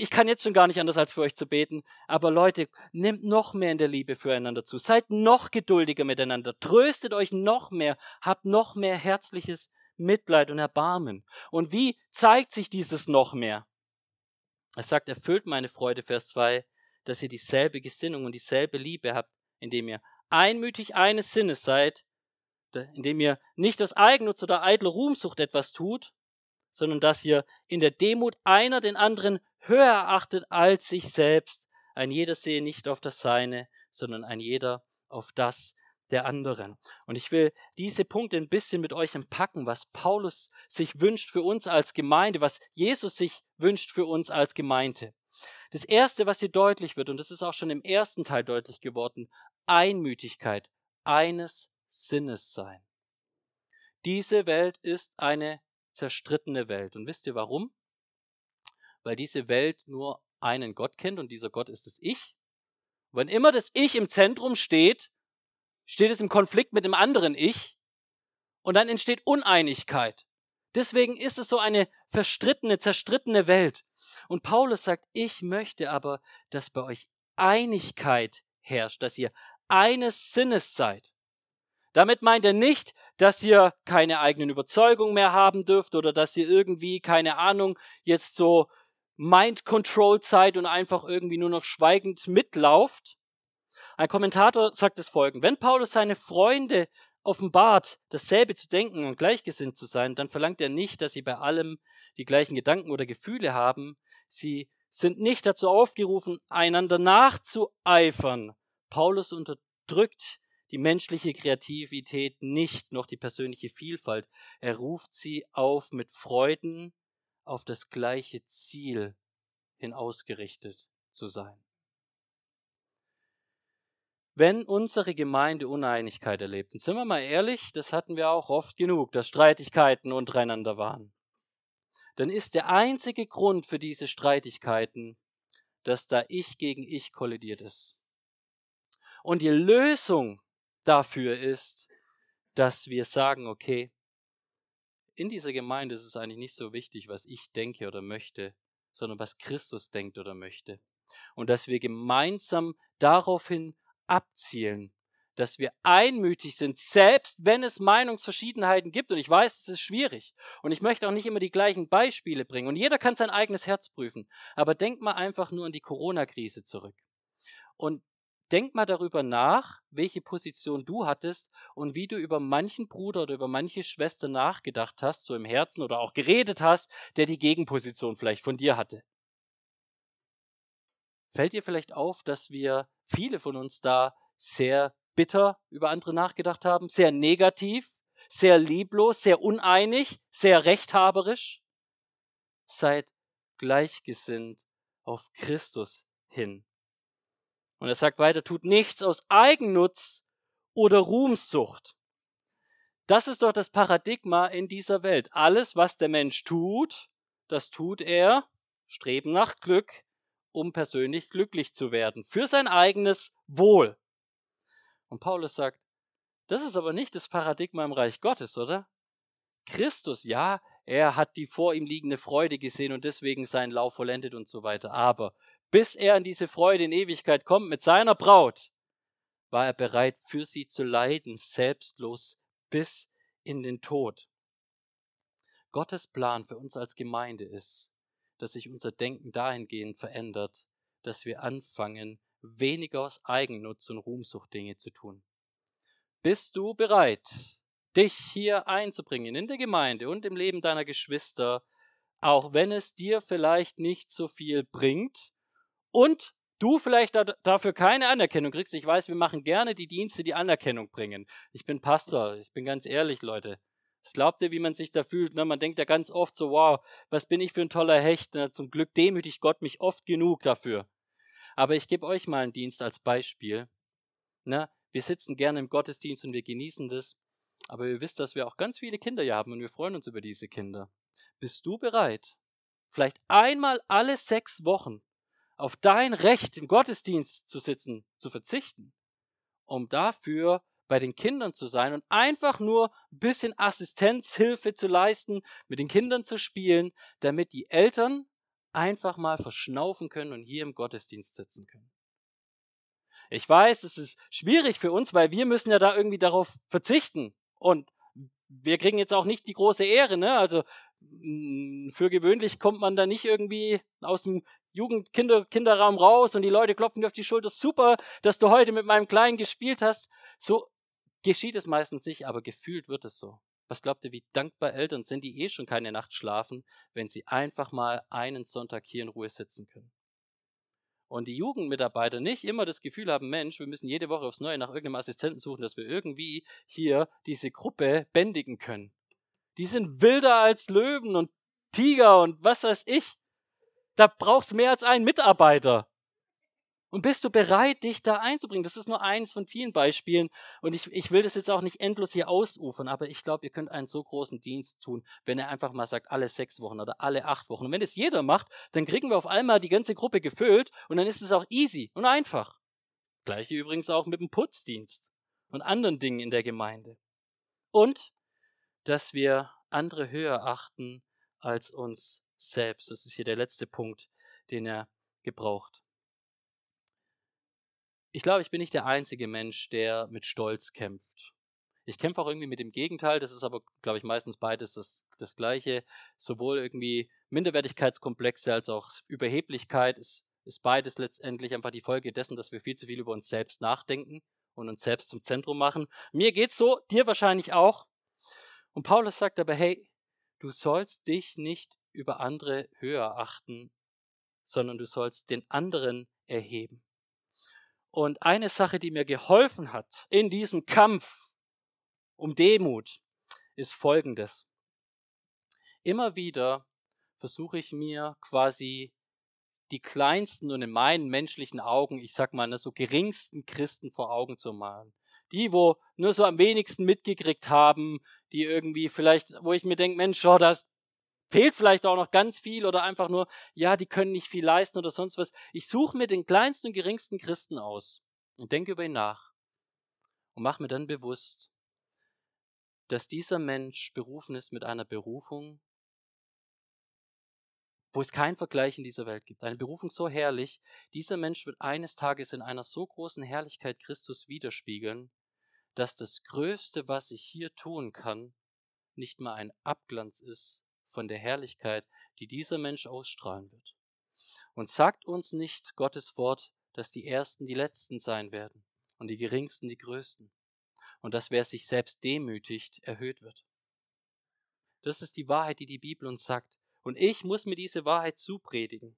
Ich kann jetzt schon gar nicht anders als für euch zu beten. Aber Leute, nehmt noch mehr in der Liebe füreinander zu. Seid noch geduldiger miteinander. Tröstet euch noch mehr. Habt noch mehr herzliches Mitleid und Erbarmen. Und wie zeigt sich dieses noch mehr? Er sagt, erfüllt meine Freude, Vers 2, dass ihr dieselbe Gesinnung und dieselbe Liebe habt, indem ihr einmütig eines Sinnes seid, indem ihr nicht aus Eigennutz oder eitler Ruhmsucht etwas tut, sondern dass ihr in der Demut einer den anderen höher erachtet als sich selbst. Ein jeder sehe nicht auf das Seine, sondern ein jeder auf das der anderen. Und ich will diese Punkte ein bisschen mit euch empacken, was Paulus sich wünscht für uns als Gemeinde, was Jesus sich wünscht für uns als Gemeinde. Das erste, was hier deutlich wird, und das ist auch schon im ersten Teil deutlich geworden, Einmütigkeit, eines Sinnes sein. Diese Welt ist eine zerstrittene Welt. Und wisst ihr warum? Weil diese Welt nur einen Gott kennt und dieser Gott ist das Ich. Wenn immer das Ich im Zentrum steht, steht es im Konflikt mit dem anderen Ich und dann entsteht Uneinigkeit. Deswegen ist es so eine verstrittene, zerstrittene Welt. Und Paulus sagt, ich möchte aber, dass bei euch Einigkeit herrscht, dass ihr eines Sinnes seid. Damit meint er nicht, dass ihr keine eigenen Überzeugungen mehr haben dürft oder dass ihr irgendwie, keine Ahnung, jetzt so Mind Control seid und einfach irgendwie nur noch schweigend mitlauft, ein Kommentator sagt es folgend. Wenn Paulus seine Freunde offenbart, dasselbe zu denken und gleichgesinnt zu sein, dann verlangt er nicht, dass sie bei allem die gleichen Gedanken oder Gefühle haben. Sie sind nicht dazu aufgerufen, einander nachzueifern. Paulus unterdrückt die menschliche Kreativität nicht, noch die persönliche Vielfalt. Er ruft sie auf, mit Freuden auf das gleiche Ziel hin ausgerichtet zu sein. Wenn unsere Gemeinde Uneinigkeit erlebt, und sind wir mal ehrlich, das hatten wir auch oft genug, dass Streitigkeiten untereinander waren, dann ist der einzige Grund für diese Streitigkeiten, dass da ich gegen ich kollidiert ist. Und die Lösung dafür ist, dass wir sagen, okay, in dieser Gemeinde ist es eigentlich nicht so wichtig, was ich denke oder möchte, sondern was Christus denkt oder möchte. Und dass wir gemeinsam daraufhin abzielen, dass wir einmütig sind, selbst wenn es Meinungsverschiedenheiten gibt. Und ich weiß, es ist schwierig. Und ich möchte auch nicht immer die gleichen Beispiele bringen. Und jeder kann sein eigenes Herz prüfen. Aber denk mal einfach nur an die Corona-Krise zurück. Und denk mal darüber nach, welche Position du hattest und wie du über manchen Bruder oder über manche Schwester nachgedacht hast, so im Herzen oder auch geredet hast, der die Gegenposition vielleicht von dir hatte. Fällt dir vielleicht auf, dass wir viele von uns da sehr bitter über andere nachgedacht haben, sehr negativ, sehr lieblos, sehr uneinig, sehr rechthaberisch? Seid gleichgesinnt auf Christus hin. Und er sagt weiter, tut nichts aus Eigennutz oder Ruhmsucht. Das ist doch das Paradigma in dieser Welt. Alles, was der Mensch tut, das tut er, streben nach Glück, um persönlich glücklich zu werden, für sein eigenes Wohl. Und Paulus sagt, das ist aber nicht das Paradigma im Reich Gottes, oder? Christus, ja, er hat die vor ihm liegende Freude gesehen und deswegen seinen Lauf vollendet und so weiter. Aber bis er in diese Freude in Ewigkeit kommt mit seiner Braut, war er bereit, für sie zu leiden, selbstlos bis in den Tod. Gottes Plan für uns als Gemeinde ist, dass sich unser Denken dahingehend verändert, dass wir anfangen, weniger aus Eigennutz und Ruhmsucht Dinge zu tun. Bist du bereit, dich hier einzubringen in der Gemeinde und im Leben deiner Geschwister, auch wenn es dir vielleicht nicht so viel bringt und du vielleicht dafür keine Anerkennung kriegst. Ich weiß, wir machen gerne die Dienste, die Anerkennung bringen. Ich bin Pastor, ich bin ganz ehrlich, Leute. Was glaubt ihr, wie man sich da fühlt? Ne? Man denkt ja ganz oft so, wow, was bin ich für ein toller Hecht. Ne? Zum Glück demütigt Gott mich oft genug dafür. Aber ich gebe euch mal einen Dienst als Beispiel. Ne? Wir sitzen gerne im Gottesdienst und wir genießen das. Aber ihr wisst, dass wir auch ganz viele Kinder hier haben und wir freuen uns über diese Kinder. Bist du bereit, vielleicht einmal alle sechs Wochen auf dein Recht im Gottesdienst zu sitzen, zu verzichten, um dafür bei den Kindern zu sein und einfach nur ein bisschen Assistenzhilfe zu leisten, mit den Kindern zu spielen, damit die Eltern einfach mal verschnaufen können und hier im Gottesdienst sitzen können. Ich weiß, es ist schwierig für uns, weil wir müssen ja da irgendwie darauf verzichten. Und wir kriegen jetzt auch nicht die große Ehre, ne? Also für gewöhnlich kommt man da nicht irgendwie aus dem Jugendkinderraum raus und die Leute klopfen dir auf die Schulter. Super, dass du heute mit meinem Kleinen gespielt hast. So geschieht es meistens nicht, aber gefühlt wird es so. Was glaubt ihr, wie dankbar Eltern sind, die eh schon keine Nacht schlafen, wenn sie einfach mal einen Sonntag hier in Ruhe sitzen können? Und die Jugendmitarbeiter nicht immer das Gefühl haben, Mensch, wir müssen jede Woche aufs Neue nach irgendeinem Assistenten suchen, dass wir irgendwie hier diese Gruppe bändigen können. Die sind wilder als Löwen und Tiger und was weiß ich. Da brauchst mehr als einen Mitarbeiter. Und bist du bereit, dich da einzubringen? Das ist nur eins von vielen Beispielen. Und ich, ich will das jetzt auch nicht endlos hier ausufern, aber ich glaube, ihr könnt einen so großen Dienst tun, wenn er einfach mal sagt, alle sechs Wochen oder alle acht Wochen. Und wenn es jeder macht, dann kriegen wir auf einmal die ganze Gruppe gefüllt und dann ist es auch easy und einfach. Gleiche übrigens auch mit dem Putzdienst und anderen Dingen in der Gemeinde. Und, dass wir andere höher achten als uns selbst. Das ist hier der letzte Punkt, den er gebraucht. Ich glaube, ich bin nicht der einzige Mensch, der mit Stolz kämpft. Ich kämpfe auch irgendwie mit dem Gegenteil, das ist aber, glaube ich, meistens beides das, das Gleiche. Sowohl irgendwie Minderwertigkeitskomplexe als auch Überheblichkeit ist, ist beides letztendlich einfach die Folge dessen, dass wir viel zu viel über uns selbst nachdenken und uns selbst zum Zentrum machen. Mir geht's so, dir wahrscheinlich auch. Und Paulus sagt aber, hey, du sollst dich nicht über andere höher achten, sondern du sollst den anderen erheben. Und eine Sache, die mir geholfen hat in diesem Kampf um Demut, ist folgendes. Immer wieder versuche ich mir quasi die kleinsten und in meinen menschlichen Augen, ich sag mal, ne, so geringsten Christen vor Augen zu malen. Die, wo nur so am wenigsten mitgekriegt haben, die irgendwie vielleicht, wo ich mir denke, Mensch, oh, das, fehlt vielleicht auch noch ganz viel oder einfach nur, ja, die können nicht viel leisten oder sonst was. Ich suche mir den kleinsten und geringsten Christen aus und denke über ihn nach und mache mir dann bewusst, dass dieser Mensch berufen ist mit einer Berufung, wo es keinen Vergleich in dieser Welt gibt. Eine Berufung so herrlich, dieser Mensch wird eines Tages in einer so großen Herrlichkeit Christus widerspiegeln, dass das Größte, was ich hier tun kann, nicht mal ein Abglanz ist von der Herrlichkeit, die dieser Mensch ausstrahlen wird. Und sagt uns nicht Gottes Wort, dass die Ersten die Letzten sein werden und die Geringsten die Größten. Und dass wer sich selbst demütigt, erhöht wird. Das ist die Wahrheit, die die Bibel uns sagt. Und ich muss mir diese Wahrheit zupredigen.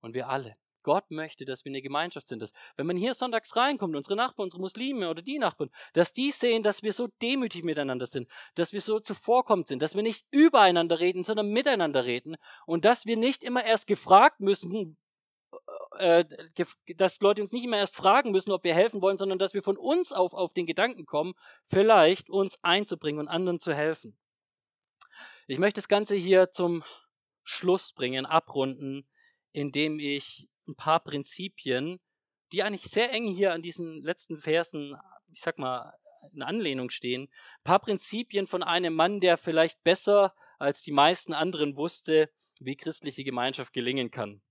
Und wir alle. Gott möchte, dass wir eine Gemeinschaft sind. Dass, wenn man hier sonntags reinkommt, unsere Nachbarn, unsere Muslime oder die Nachbarn, dass die sehen, dass wir so demütig miteinander sind, dass wir so zuvorkommend sind, dass wir nicht übereinander reden, sondern miteinander reden und dass wir nicht immer erst gefragt müssen, äh, dass Leute uns nicht immer erst fragen müssen, ob wir helfen wollen, sondern dass wir von uns auf, auf den Gedanken kommen, vielleicht uns einzubringen und anderen zu helfen. Ich möchte das Ganze hier zum Schluss bringen, abrunden, indem ich ein paar Prinzipien, die eigentlich sehr eng hier an diesen letzten Versen, ich sag mal, in Anlehnung stehen, ein paar Prinzipien von einem Mann, der vielleicht besser als die meisten anderen wusste, wie christliche Gemeinschaft gelingen kann.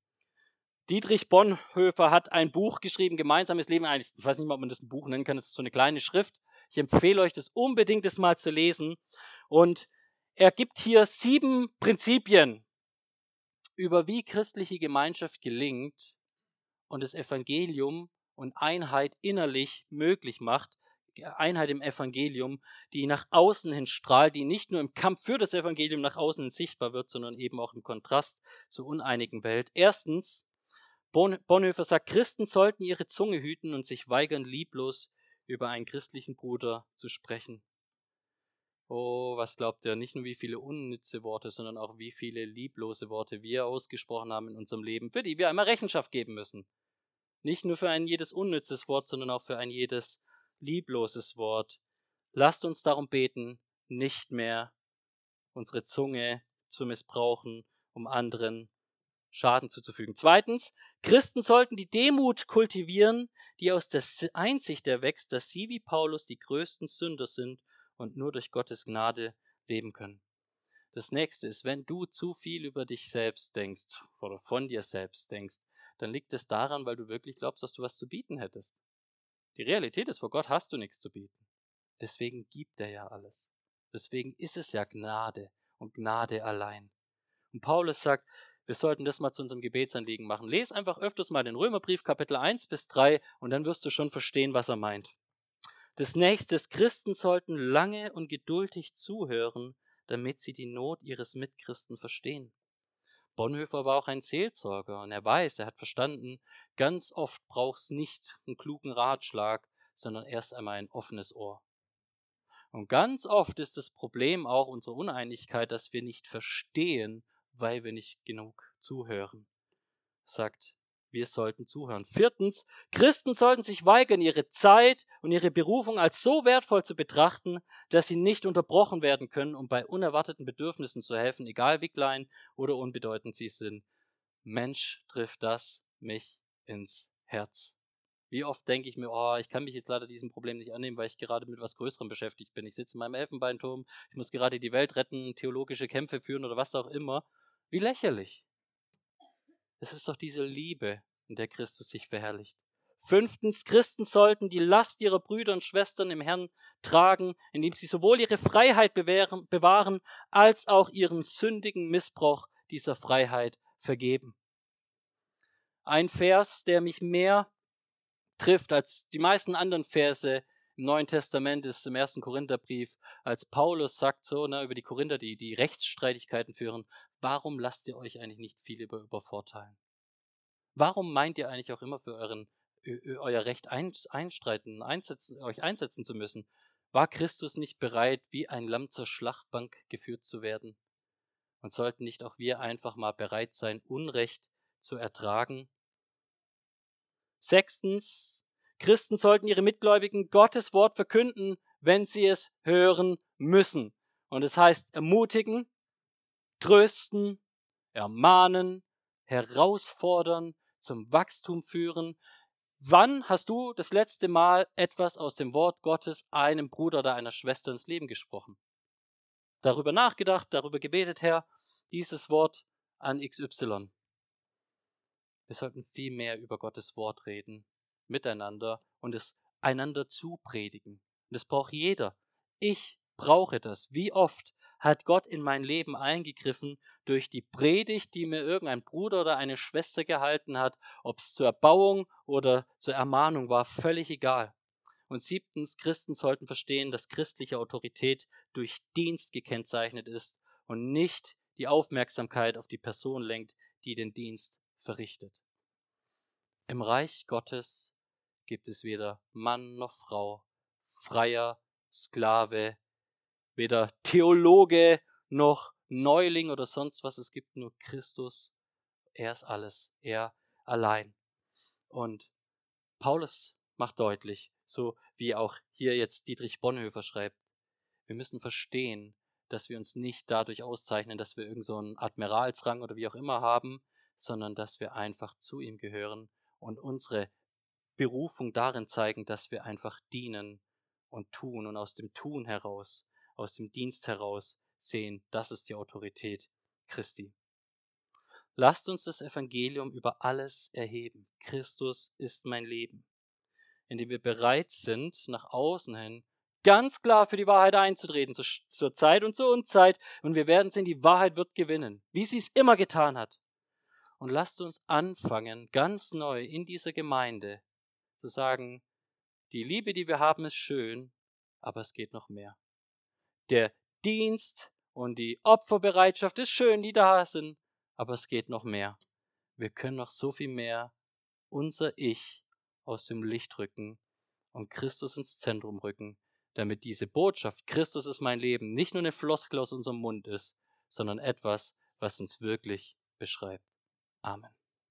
Dietrich Bonhoeffer hat ein Buch geschrieben, Gemeinsames Leben. Ich weiß nicht mal, ob man das ein Buch nennen kann. Das ist so eine kleine Schrift. Ich empfehle euch, das unbedingt das mal zu lesen. Und er gibt hier sieben Prinzipien, über wie christliche Gemeinschaft gelingt und das Evangelium und Einheit innerlich möglich macht, Einheit im Evangelium, die nach außen hin strahlt, die nicht nur im Kampf für das Evangelium nach außen hin sichtbar wird, sondern eben auch im Kontrast zur uneinigen Welt. Erstens, Bonhoeffer sagt, Christen sollten ihre Zunge hüten und sich weigern, lieblos über einen christlichen Bruder zu sprechen. Oh, was glaubt ihr? Nicht nur wie viele unnütze Worte, sondern auch wie viele lieblose Worte wir ausgesprochen haben in unserem Leben, für die wir einmal Rechenschaft geben müssen. Nicht nur für ein jedes unnützes Wort, sondern auch für ein jedes liebloses Wort. Lasst uns darum beten, nicht mehr unsere Zunge zu missbrauchen, um anderen Schaden zuzufügen. Zweitens, Christen sollten die Demut kultivieren, die aus der Einsicht erwächst, dass sie wie Paulus die größten Sünder sind und nur durch Gottes Gnade leben können. Das nächste ist, wenn du zu viel über dich selbst denkst oder von dir selbst denkst, dann liegt es daran, weil du wirklich glaubst, dass du was zu bieten hättest. Die Realität ist, vor Gott hast du nichts zu bieten. Deswegen gibt er ja alles. Deswegen ist es ja Gnade und Gnade allein. Und Paulus sagt, wir sollten das mal zu unserem Gebetsanliegen machen. Lies einfach öfters mal den Römerbrief Kapitel 1 bis 3 und dann wirst du schon verstehen, was er meint. Das nächste ist, Christen sollten lange und geduldig zuhören, damit sie die Not ihres Mitchristen verstehen. Bonhoeffer war auch ein Seelsorger und er weiß, er hat verstanden, ganz oft braucht's nicht einen klugen Ratschlag, sondern erst einmal ein offenes Ohr. Und ganz oft ist das Problem auch unsere Uneinigkeit, dass wir nicht verstehen, weil wir nicht genug zuhören. Sagt wir sollten zuhören. Viertens, Christen sollten sich weigern, ihre Zeit und ihre Berufung als so wertvoll zu betrachten, dass sie nicht unterbrochen werden können, um bei unerwarteten Bedürfnissen zu helfen, egal wie klein oder unbedeutend sie sind. Mensch trifft das mich ins Herz. Wie oft denke ich mir, oh, ich kann mich jetzt leider diesem Problem nicht annehmen, weil ich gerade mit was Größerem beschäftigt bin. Ich sitze in meinem Elfenbeinturm, ich muss gerade die Welt retten, theologische Kämpfe führen oder was auch immer. Wie lächerlich. Es ist doch diese Liebe, in der Christus sich verherrlicht. Fünftens, Christen sollten die Last ihrer Brüder und Schwestern im Herrn tragen, indem sie sowohl ihre Freiheit bewähren, bewahren, als auch ihren sündigen Missbrauch dieser Freiheit vergeben. Ein Vers, der mich mehr trifft als die meisten anderen Verse im Neuen Testament ist im ersten Korintherbrief, als Paulus sagt so, ne, über die Korinther, die, die Rechtsstreitigkeiten führen, warum lasst ihr euch eigentlich nicht viel über, übervorteilen? Warum meint ihr eigentlich auch immer für euren, euer Recht einstreiten, einsetzen, euch einsetzen zu müssen? War Christus nicht bereit, wie ein Lamm zur Schlachtbank geführt zu werden? Und sollten nicht auch wir einfach mal bereit sein, Unrecht zu ertragen? Sechstens, Christen sollten ihre Mitgläubigen Gottes Wort verkünden, wenn sie es hören müssen. Und es heißt ermutigen, trösten, ermahnen, herausfordern, zum Wachstum führen. Wann hast du das letzte Mal etwas aus dem Wort Gottes einem Bruder oder einer Schwester ins Leben gesprochen? Darüber nachgedacht, darüber gebetet, Herr, dieses Wort an XY. Wir sollten viel mehr über Gottes Wort reden, miteinander und es einander zupredigen. Das braucht jeder. Ich brauche das. Wie oft hat Gott in mein Leben eingegriffen durch die Predigt, die mir irgendein Bruder oder eine Schwester gehalten hat, ob es zur Erbauung oder zur Ermahnung war, völlig egal. Und siebtens, Christen sollten verstehen, dass christliche Autorität durch Dienst gekennzeichnet ist und nicht die Aufmerksamkeit auf die Person lenkt, die den Dienst verrichtet. Im Reich Gottes gibt es weder Mann noch Frau, Freier, Sklave, weder Theologe noch Neuling oder sonst was. Es gibt nur Christus. Er ist alles. Er allein. Und Paulus macht deutlich, so wie auch hier jetzt Dietrich Bonhoeffer schreibt, wir müssen verstehen, dass wir uns nicht dadurch auszeichnen, dass wir irgendeinen so Admiralsrang oder wie auch immer haben, sondern dass wir einfach zu ihm gehören und unsere Berufung darin zeigen, dass wir einfach dienen und tun und aus dem Tun heraus aus dem Dienst heraus sehen. Das ist die Autorität Christi. Lasst uns das Evangelium über alles erheben. Christus ist mein Leben. Indem wir bereit sind, nach außen hin ganz klar für die Wahrheit einzutreten, zur Zeit und zur Unzeit. Und wir werden sehen, die Wahrheit wird gewinnen, wie sie es immer getan hat. Und lasst uns anfangen, ganz neu in dieser Gemeinde zu sagen, die Liebe, die wir haben, ist schön, aber es geht noch mehr. Der Dienst und die Opferbereitschaft ist schön, die da sind, aber es geht noch mehr. Wir können noch so viel mehr unser Ich aus dem Licht rücken und Christus ins Zentrum rücken, damit diese Botschaft, Christus ist mein Leben, nicht nur eine Floskel aus unserem Mund ist, sondern etwas, was uns wirklich beschreibt. Amen.